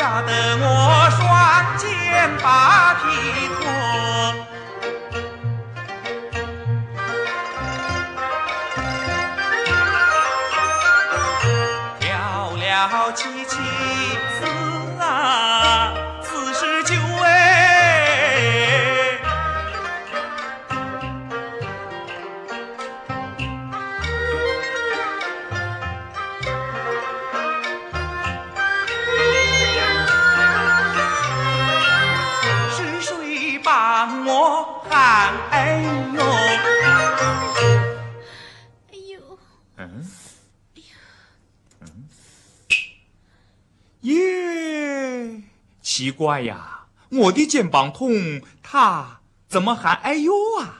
吓得我双肩把皮脱。奇怪呀，我的肩膀痛，他怎么还哎呦啊？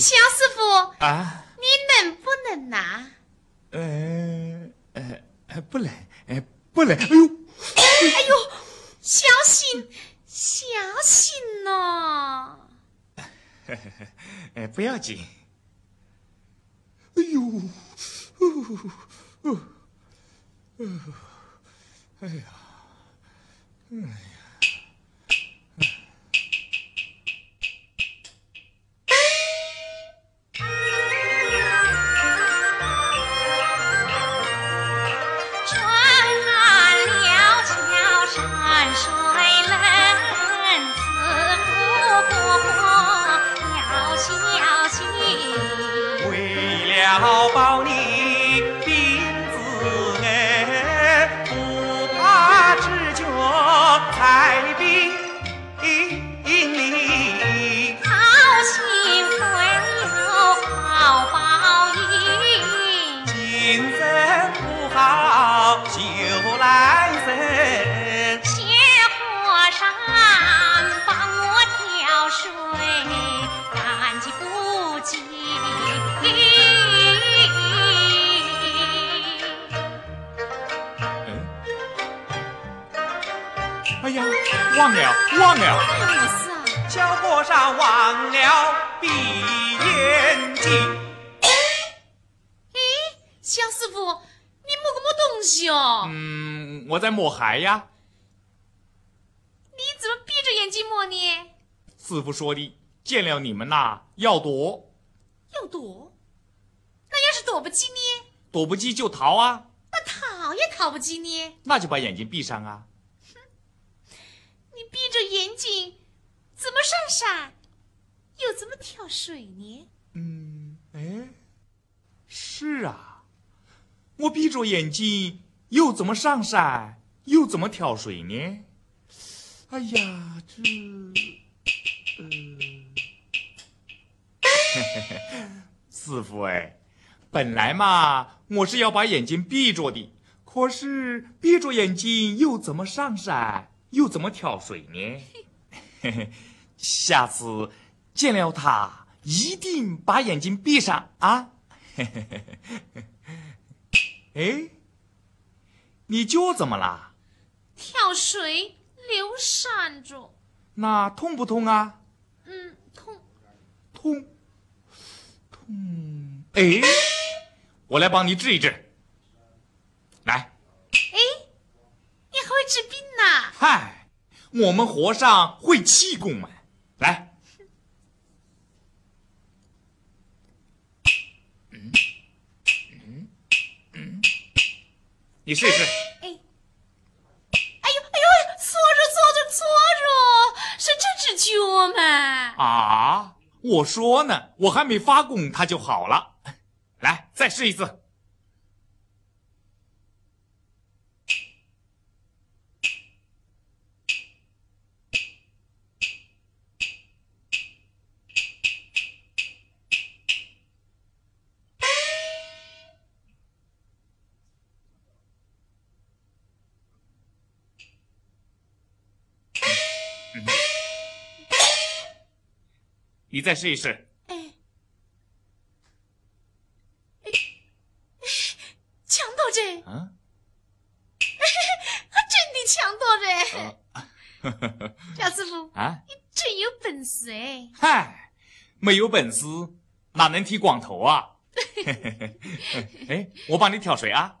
肖师傅，啊，你能不能呐？呃呃呃，不能，呃不能，哎呦，哎呦，小心，小心哦！哎 不要紧，忘了，忘了，什么事啊？脚脖上忘了闭眼睛。哎，小师傅，你摸个么东西哦？嗯，我在摸海呀。你怎么闭着眼睛摸呢？师傅说的，见了你们呐，要躲。要躲？那要是躲不及呢？躲不及就逃啊。那逃也逃不及呢。那就把眼睛闭上啊。闭着眼睛怎么上山，又怎么跳水呢？嗯，哎，是啊，我闭着眼睛又怎么上山，又怎么跳水呢？哎呀，这，呃，师傅哎，本来嘛，我是要把眼睛闭着的，可是闭着眼睛又怎么上山？又怎么挑水呢？下次见了他，一定把眼睛闭上啊！哎，你脚怎么啦？跳水流闪着。那痛不痛啊？嗯，痛。痛。痛。哎，我来帮你治一治。来。哎，你还会治病呐！嗨，我们和尚会气功嘛。来，你试一试。哎，哎呦哎呦，搓着搓着搓着，是这只脚吗？啊，我说呢，我还没发功，它就好了。来，再试一次。你再试一试。哎，哎，强盗这？啊？真的强盗这？贾师傅啊，你真有本事哎！嗨，没有本事哪能剃光头啊？哎，我帮你挑水啊。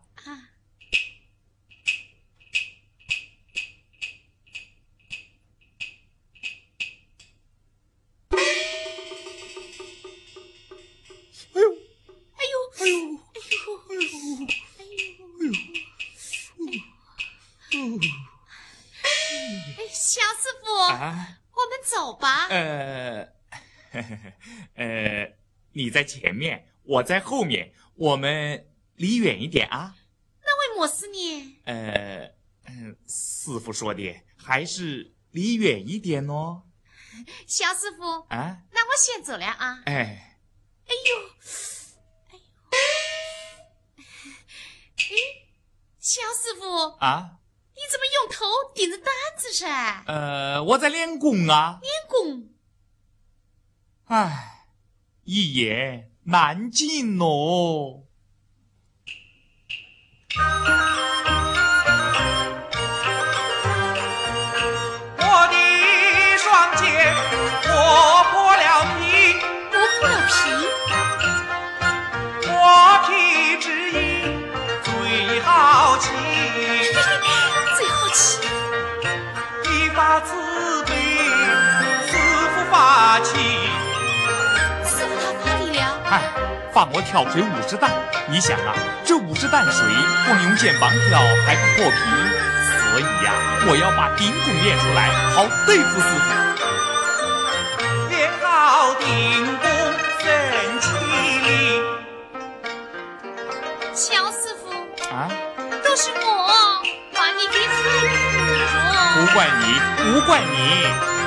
呃，你在前面，我在后面，我们离远一点啊。那为么事呢？呃，嗯，师傅说的还是离远一点哦。小师傅啊，那我先走了啊。哎，哎呦，哎呦，哎，小师傅啊。你怎么用头顶着担子噻？呃，我在练功啊。唉，一言难尽哦。放我跳水五十担，你想啊，这五十担水光用肩膀跳还不破皮，所以呀。我要把顶功练出来，好对付师傅。练好顶功神气力，乔师傅，啊，都是我把你给扶不住。怪你，不怪你。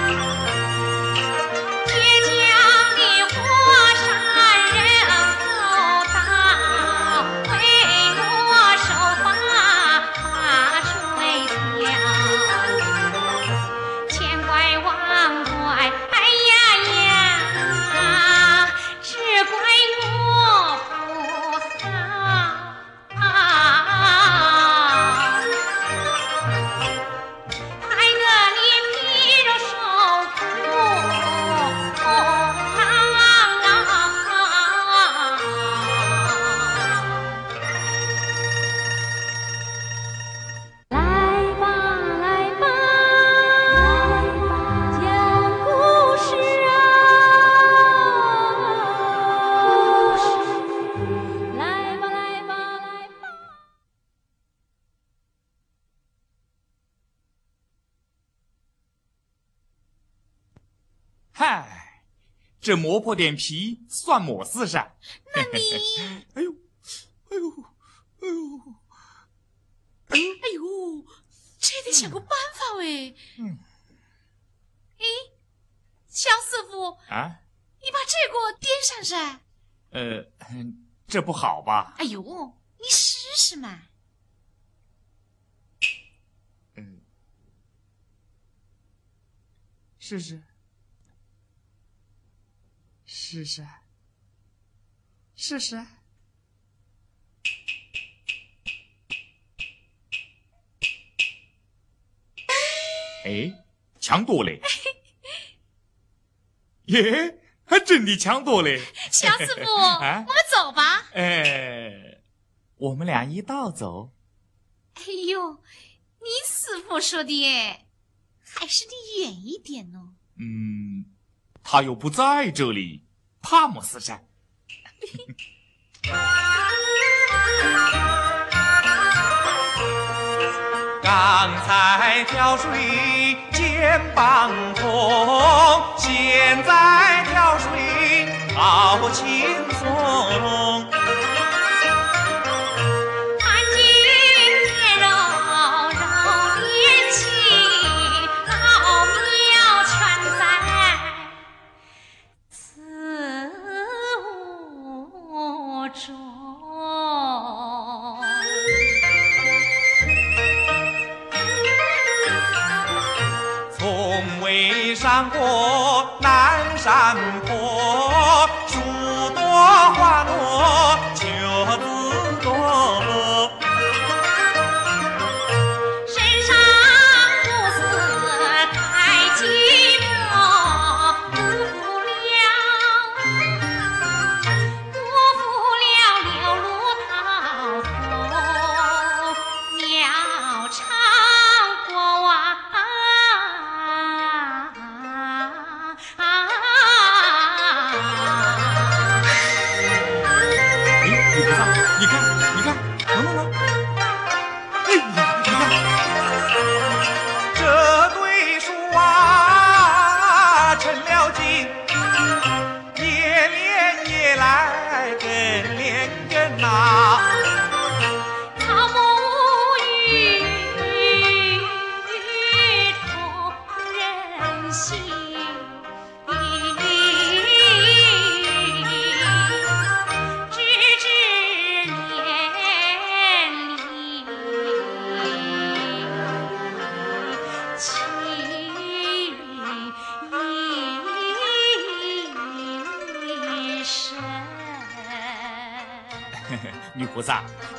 嗨，这磨破点皮算么事噻？那你，哎呦，哎呦，哎呦，哎呦，这得想个办法喂。嗯。哎，肖师傅，啊，你把这给我点上噻。呃，这不好吧？哎呦，你试试嘛。嗯，试试，试试，试试。哎，强多嘞！耶，还真的强多嘞！小师傅，啊我们走吧。哎，我们俩一道走。哎呦，你师傅说的耶，还是离远一点哦。嗯，他又不在这里，帕姆斯山。刚才挑水肩膀 one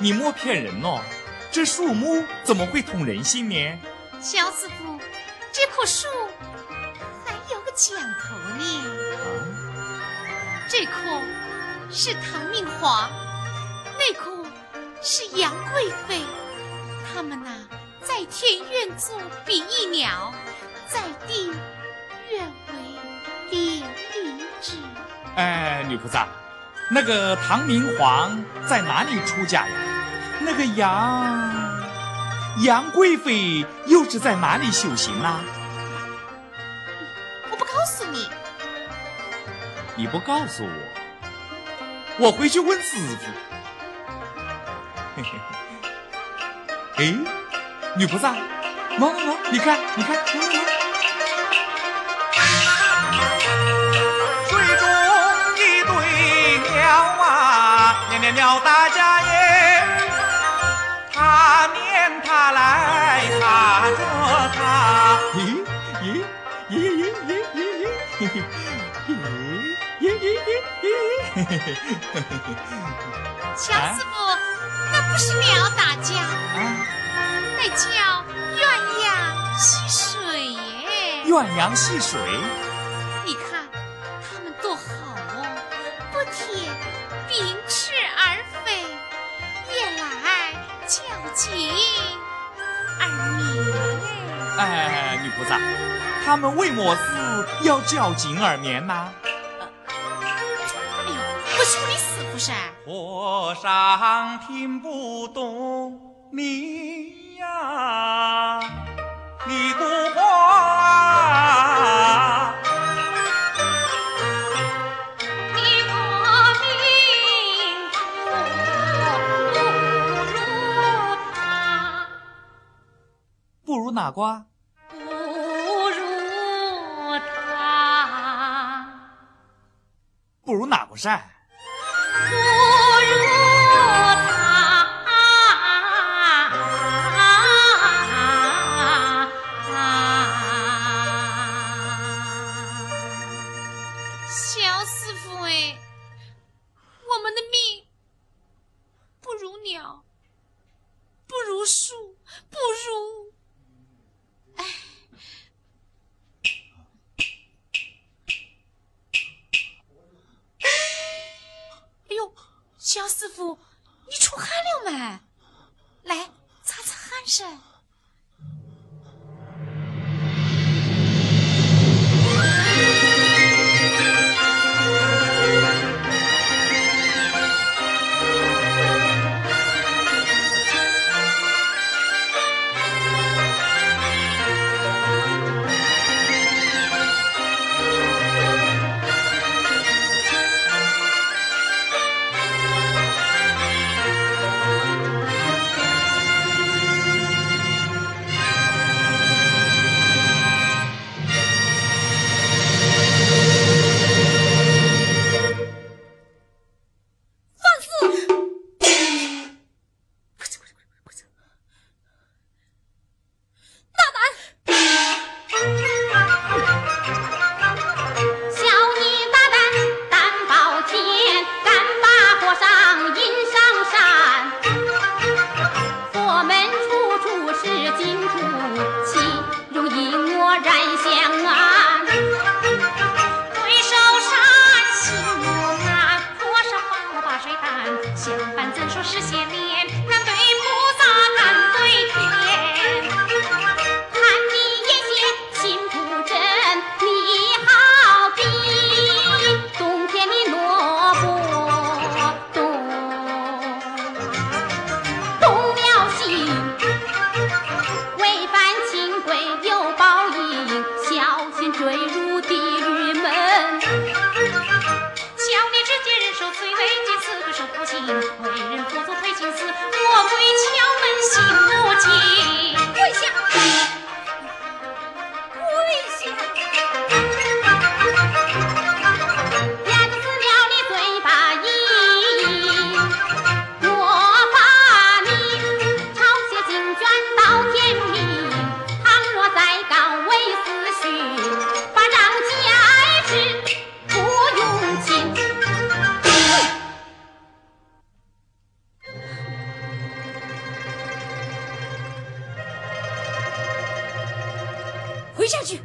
你莫骗人哦！这树木怎么会通人心呢？小师傅，这棵树还有个讲头呢。这棵是唐明皇，那棵是杨贵妃，他们呐、在天愿做比翼鸟，在地愿为连理枝。哎，女菩萨，那个唐明皇在哪里出家呀？那个杨，杨贵妃又是在哪里修行呢？我不告诉你。你不告诉我，我回去问师傅。嘿嘿嘿。哎，女菩萨，喏喏喏，你看，你看，喏喏喏。水中一对鸟啊，鸟鸟鸟大家念他来他着他。咦咦咦咦咦咦咦咦咦咦咦咦乔师傅，那不是鸟打架，啊，那叫鸳鸯戏水耶。鸳鸯戏水，你看它们多好哦，不贴冰翅而飞，夜来较劲而眠。哎，女菩萨，他们为么事要叫紧耳眠呢？哎呦，不是你师傅噻。和尚听不懂你哪瓜？不如他，不如哪个噻？追下去。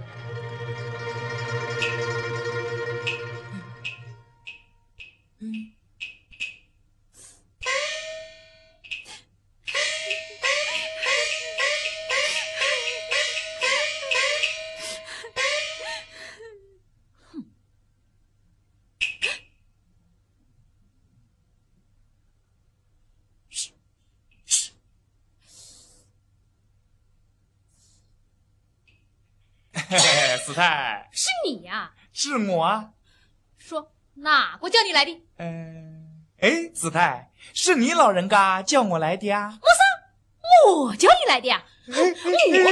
师太，是你呀、是我啊。说哪个叫你来的？嗯，哎，师太，是你老人家叫我来的呀。我叫你来的呀、哎，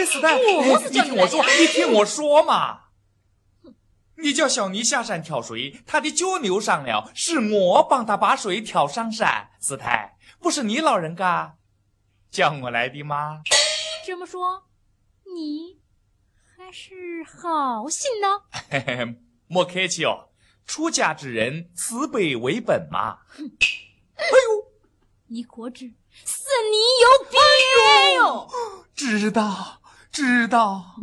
师太，我是你听我说，叫你听我说嘛。你叫小尼下山挑水，他的脚扭伤了，是我帮他把水挑上山。师太，不是你老人家叫我来的吗？这么说，你还是好心呢。嘿嘿，莫客气哦，出家之人慈悲为本嘛。你可知是你有病哟？知道，知道。